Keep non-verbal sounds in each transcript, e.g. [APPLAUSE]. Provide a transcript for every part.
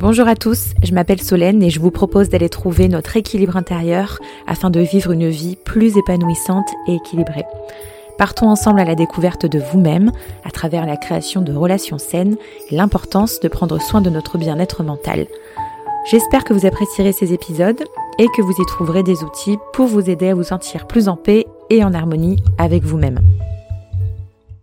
Bonjour à tous, je m'appelle Solène et je vous propose d'aller trouver notre équilibre intérieur afin de vivre une vie plus épanouissante et équilibrée. Partons ensemble à la découverte de vous-même à travers la création de relations saines et l'importance de prendre soin de notre bien-être mental. J'espère que vous apprécierez ces épisodes et que vous y trouverez des outils pour vous aider à vous sentir plus en paix et en harmonie avec vous-même.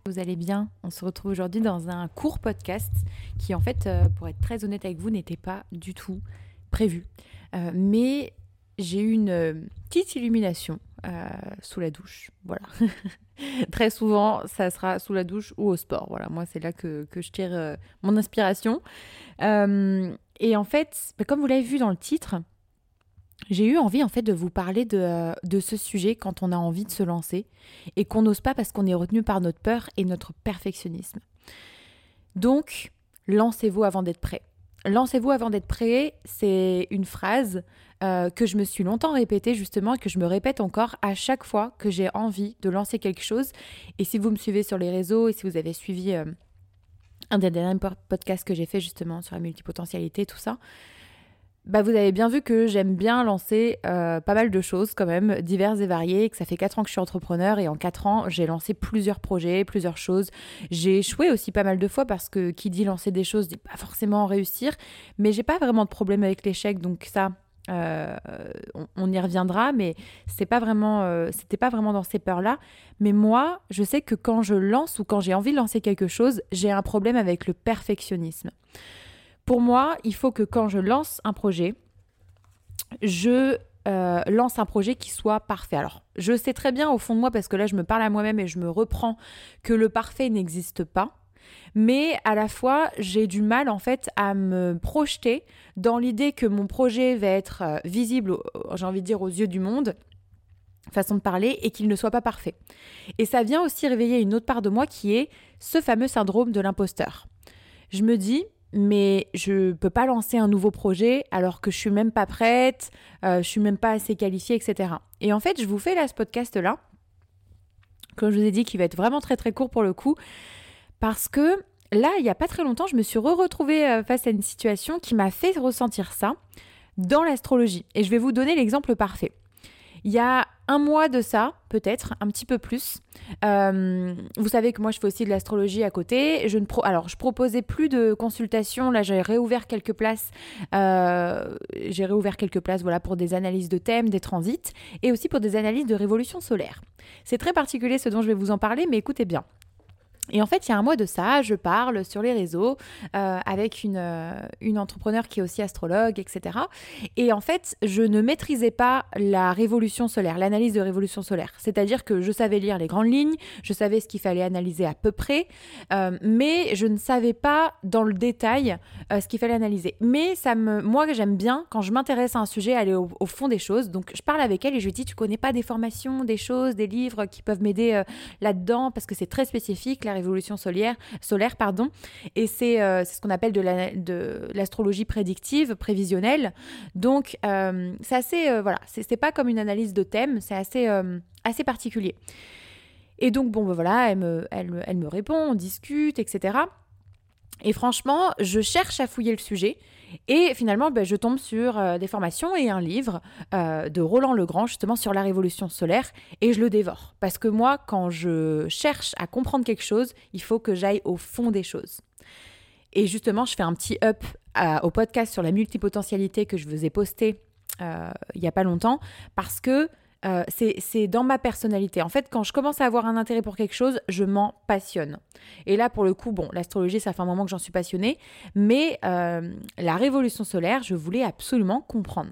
Vous allez bien On se retrouve aujourd'hui dans un court podcast qui, en fait, euh, pour être très honnête avec vous, n'était pas du tout prévu. Euh, mais j'ai eu une euh, petite illumination sous la douche. Voilà. [LAUGHS] très souvent, ça sera sous la douche ou au sport. Voilà, moi, c'est là que, je tire mon inspiration. et en fait, bah, comme vous l'avez vu dans le titre, j'ai eu envie en fait de vous parler de, de, ce sujet quand on a envie de se lancer et qu'on n'ose pas parce qu'on est retenu par notre peur et notre perfectionnisme. Donc, lancez-vous avant d'être prêt. Lancez-vous avant d'être prêt, c'est une phrase euh, que je me suis longtemps répétée justement et que je me répète encore à chaque fois que j'ai envie de lancer quelque chose. Et si vous me suivez sur les réseaux et si vous avez suivi euh, un des derniers podcasts que j'ai fait justement sur la multipotentialité, tout ça, bah, vous avez bien vu que j'aime bien lancer euh, pas mal de choses quand même, diverses et variées, que ça fait 4 ans que je suis entrepreneur et en 4 ans j'ai lancé plusieurs projets, plusieurs choses. J'ai échoué aussi pas mal de fois parce que qui dit lancer des choses dit pas forcément réussir, mais j'ai pas vraiment de problème avec l'échec, donc ça, euh, on, y reviendra, mais c'est pas vraiment, euh, c'était pas vraiment dans ces peurs-là. Mais moi, je sais que quand je lance ou quand j'ai envie de lancer quelque chose, j'ai un problème avec le perfectionnisme. Pour moi, il faut que quand je lance un projet, je euh, lance un projet qui soit parfait. Alors, je sais très bien au fond de moi, parce que là, je me parle à moi-même et je me reprends, que le parfait n'existe pas. Mais à la fois, j'ai du mal en fait à me projeter dans l'idée que mon projet va être euh, visible, j'ai envie de dire, aux yeux du monde, façon de parler, et qu'il ne soit pas parfait. Et ça vient aussi réveiller une autre part de moi qui est ce fameux syndrome de l'imposteur. Je me dis, mais je peux pas lancer un nouveau projet alors que je suis même pas prête, euh, je suis même pas assez qualifiée, etc. Et en fait, je vous fais là ce podcast là, comme je vous ai dit, qui va être vraiment très très court pour le coup, parce que là, il y a pas très longtemps, je me suis re-retrouvée euh, face à une situation qui m'a fait ressentir ça dans l'astrologie. Et je vais vous donner l'exemple parfait. Il y a un mois de ça, peut-être, un petit peu plus. Euh, vous savez que moi, je fais aussi de l'astrologie à côté. Je ne pro Alors, je proposais plus de consultations. Là, j'ai réouvert quelques places. Euh, j'ai réouvert quelques places voilà, pour des analyses de thèmes, des transits, et aussi pour des analyses de révolution solaire. C'est très particulier ce dont je vais vous en parler, mais écoutez bien. Et en fait, il y a un mois de ça, je parle sur les réseaux euh, avec une, euh, une entrepreneur qui est aussi astrologue, etc. Et en fait, je ne maîtrisais pas la révolution solaire, l'analyse de révolution solaire. C'est-à-dire que je savais lire les grandes lignes, je savais ce qu'il fallait analyser à peu près, euh, mais je ne savais pas dans le détail ce qu'il fallait analyser. Mais ça me, moi, j'aime bien quand je m'intéresse à un sujet aller au, fond des choses. Donc, je parle avec elle et je lui dis, tu connais pas des formations, des choses, des livres qui peuvent m'aider là-dedans parce que c'est très spécifique. La révolution solaire, solaire pardon. Et euh, c'est ce qu'on appelle de l'astrologie prédictive, prévisionnelle. Donc, euh, c'est assez, euh, voilà, c'est pas comme une analyse de thème, c'est assez, assez particulier. Et donc, bon, ben voilà, elle me, elle, elle me répond, on discute, etc. Et franchement, je cherche à fouiller le sujet. Et finalement, ben, je tombe sur euh, des formations et un livre euh, de Roland Legrand, justement sur la révolution solaire, et je le dévore. Parce que moi, quand je cherche à comprendre quelque chose, il faut que j'aille au fond des choses. Et justement, je fais un petit up au podcast sur la multipotentialité que je vous ai posté euh, il n'y a pas longtemps, parce que euh, c'est dans ma personnalité. En fait, quand je commence à avoir un intérêt pour quelque chose, je m'en passionne. Et là, pour le coup, bon, l'astrologie, ça fait un moment que j'en suis passionnée, mais euh, la révolution solaire, je voulais absolument comprendre.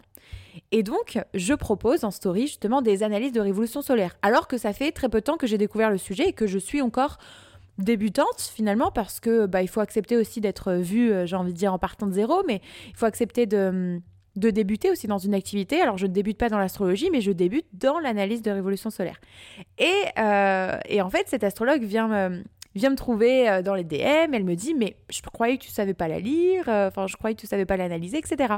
Et donc, je propose en story justement des analyses de révolution solaire, alors que ça fait très peu de temps que j'ai découvert le sujet et que je suis encore débutante finalement parce que bah, il faut accepter aussi d'être vue, euh, j'ai envie de dire en partant de zéro, mais il faut accepter de de débuter aussi dans une activité. Alors, je ne débute pas dans l'astrologie, mais je débute dans l'analyse de révolution solaire. Et, euh, et, en fait, cette astrologue vient me, vient me trouver euh, dans les DM. Elle me dit Mais je croyais que tu savais pas la lire, euh, enfin, je croyais que tu savais pas l'analyser, etc.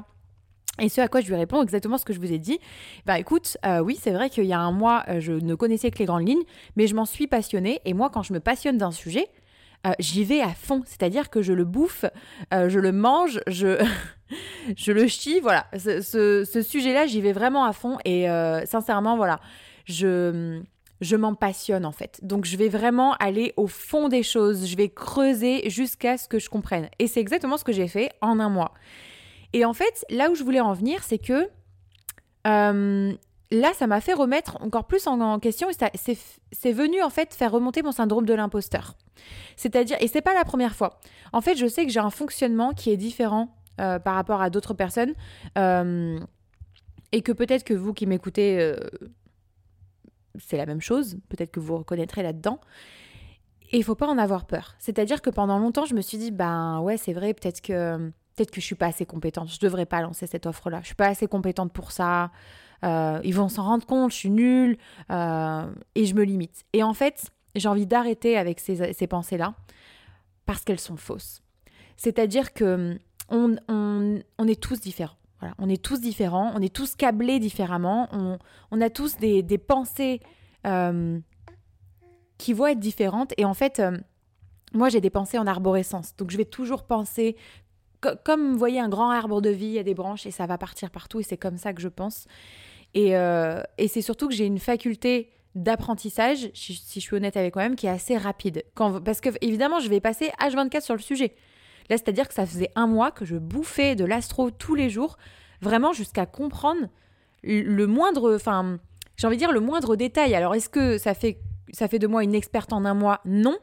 Et ce à quoi je lui réponds exactement ce que je vous ai dit. Bah écoute, oui, c'est vrai qu'il y a un mois, je ne connaissais que les grandes lignes, mais je m'en suis passionnée. Et moi, quand je me passionne d'un sujet, euh, j'y vais à fond. C'est-à-dire que je le bouffe, euh, je le mange, je, [LAUGHS] je le chie. Voilà, ce, sujet-là, j'y vais vraiment à fond. Et euh, sincèrement, voilà, je, je m'en passionne en fait. Donc je vais vraiment aller au fond des choses. Je vais creuser jusqu'à ce que je comprenne. Et c'est exactement ce que j'ai fait en un mois. Et en fait, là où je voulais en venir, c'est que là, ça m'a fait remettre encore plus en, question et c'est venu en fait faire remonter mon syndrome de l'imposteur. C'est-à-dire, et c'est pas la première fois. En fait, je sais que j'ai un fonctionnement qui est différent euh, par rapport à d'autres personnes euh, et que peut-être que vous qui m'écoutez, euh, c'est la même chose. Peut-être que vous reconnaîtrez là-dedans. Et il faut pas en avoir peur. C'est-à-dire que pendant longtemps, je me suis dit, ben ouais, c'est vrai, peut-être que peut-être que je suis pas assez compétente. Je devrais pas lancer cette offre-là. Je suis pas assez compétente pour ça. Euh, ils vont s'en rendre compte, je suis nulle, euh, et je me limite. Et en fait, j'ai envie d'arrêter avec ces, pensées-là, parce qu'elles sont fausses. C'est-à-dire que on, est tous différents. Voilà. On est tous différents, on est tous câblés différemment, on, a tous des, pensées euh, qui vont être différentes. Et en fait, moi, j'ai des pensées en arborescence. Donc, je vais toujours penser comme vous voyez un grand arbre de vie, il y a des branches et ça va partir partout et c'est comme ça que je pense. Et, euh, c'est surtout que j'ai une faculté d'apprentissage, si, je suis honnête avec moi-même, qui est assez rapide. parce que évidemment, je vais passer H24 sur le sujet. Là, c'est-à-dire que ça faisait un mois que je bouffais de l'astro tous les jours, vraiment jusqu'à comprendre le moindre, enfin, j'ai envie de dire le moindre détail. Alors, est-ce que ça fait, ça fait de moi une experte en un mois? Non.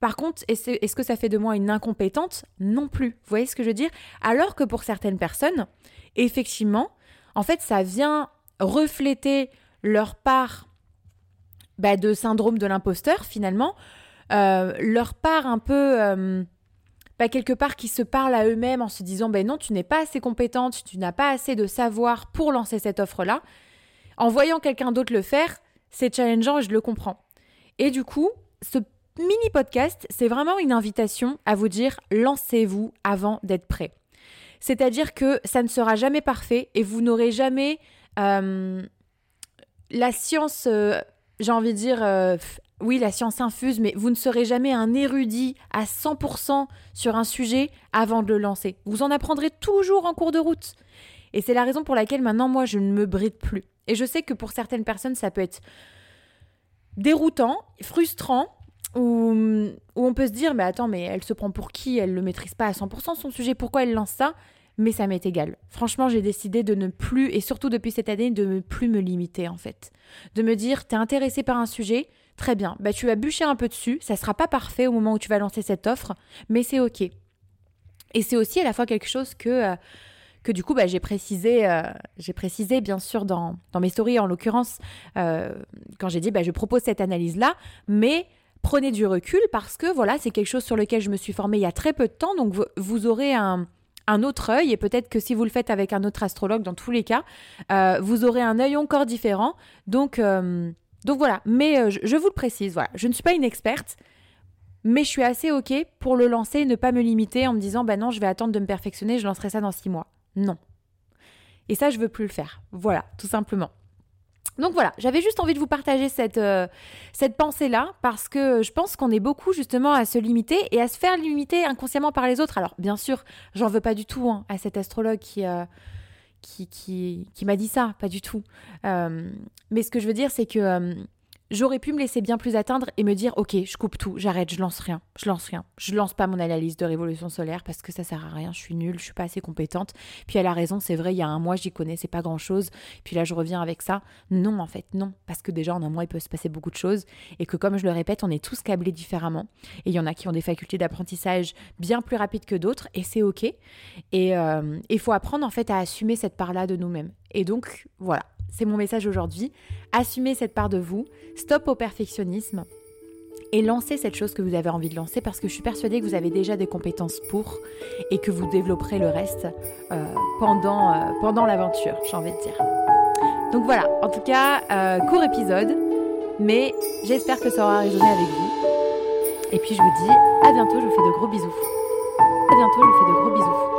Par contre, est-ce que ça fait de moi une incompétente? Non plus. Vous voyez ce que je veux dire? Alors que pour certaines personnes, effectivement, en fait, ça vient refléter leur part bah, de syndrome de l'imposteur, finalement, euh, leur part un peu... Euh, bah, quelque part qui se parlent à eux-mêmes en se disant ben non, tu n'es pas assez compétente, tu n'as pas assez de savoir pour lancer cette offre-là. En voyant quelqu'un d'autre le faire, c'est challengeant et je le comprends. Et du coup, ce mini podcast, c'est vraiment une invitation à vous dire lancez-vous avant d'être prêt. C'est-à-dire que ça ne sera jamais parfait et vous n'aurez jamais euh, la science, euh, j'ai envie de dire, euh, oui, la science infuse, mais vous ne serez jamais un érudit à 100% sur un sujet avant de le lancer. Vous en apprendrez toujours en cours de route. Et c'est la raison pour laquelle maintenant, moi, je ne me bride plus. Et je sais que pour certaines personnes, ça peut être déroutant, frustrant, où, on peut se dire, mais attends, mais elle se prend pour qui? Elle ne le maîtrise pas à 100% son sujet, pourquoi elle lance ça? Mais ça m'est égal. Franchement, j'ai décidé de ne plus, et surtout depuis cette année, de ne plus me limiter en fait. De me dire, t'es intéressé par un sujet, très bien, bah, tu vas bûcher un peu dessus, ça sera pas parfait au moment où tu vas lancer cette offre, mais c'est ok. Et c'est aussi à la fois quelque chose que... Euh, que du coup bah, j'ai précisé, euh, j'ai précisé bien sûr dans, dans mes stories en l'occurrence euh, quand j'ai dit bah, je propose cette analyse là, mais prenez du recul parce que voilà, c'est quelque chose sur lequel je me suis formée il y a très peu de temps, donc vous, aurez un, autre œil et peut-être que si vous le faites avec un autre astrologue, dans tous les cas, euh, vous aurez un œil encore différent. Donc, euh, donc voilà, mais euh, je, vous le précise, voilà, je ne suis pas une experte, mais je suis assez ok pour le lancer et ne pas me limiter en me disant, bah non, je vais attendre de me perfectionner, je lancerai ça dans six mois. Non. Et ça, je veux plus le faire. Voilà, tout simplement. Donc voilà, j'avais juste envie de vous partager cette, euh, cette pensée-là parce que je pense qu'on est beaucoup justement à se limiter et à se faire limiter inconsciemment par les autres. Alors bien sûr, j'en veux pas du tout hein, à cet astrologue qui, euh, qui, qui, qui m'a dit ça, pas du tout. Euh, mais ce que je veux dire, c'est que J'aurais pu me laisser bien plus atteindre et me dire ok, je coupe tout, j'arrête, je lance rien, je lance rien, je lance pas mon analyse de révolution solaire parce que ça sert à rien, je suis nulle, je suis pas assez compétente. Puis elle a raison, c'est vrai, il y a un mois j'y connaissais pas grand chose, puis là je reviens avec ça. Non, en fait, non, parce que déjà en un mois il peut se passer beaucoup de choses et que comme je le répète, on est tous câblés différemment et il y en a qui ont des facultés d'apprentissage bien plus rapides que d'autres et c'est ok. Et il euh, faut apprendre en fait à assumer cette part-là de nous-mêmes. Et donc voilà, c'est mon message aujourd'hui. Assumez cette part de vous, stop au perfectionnisme et lancez cette chose que vous avez envie de lancer parce que je suis persuadée que vous avez déjà des compétences pour et que vous développerez le reste euh, pendant, euh, pendant l'aventure, j'ai envie de dire. Donc voilà, en tout cas, euh, court épisode, mais j'espère que ça aura résonné avec vous. Et puis je vous dis à bientôt, je vous fais de gros bisous. À bientôt, je vous fais de gros bisous.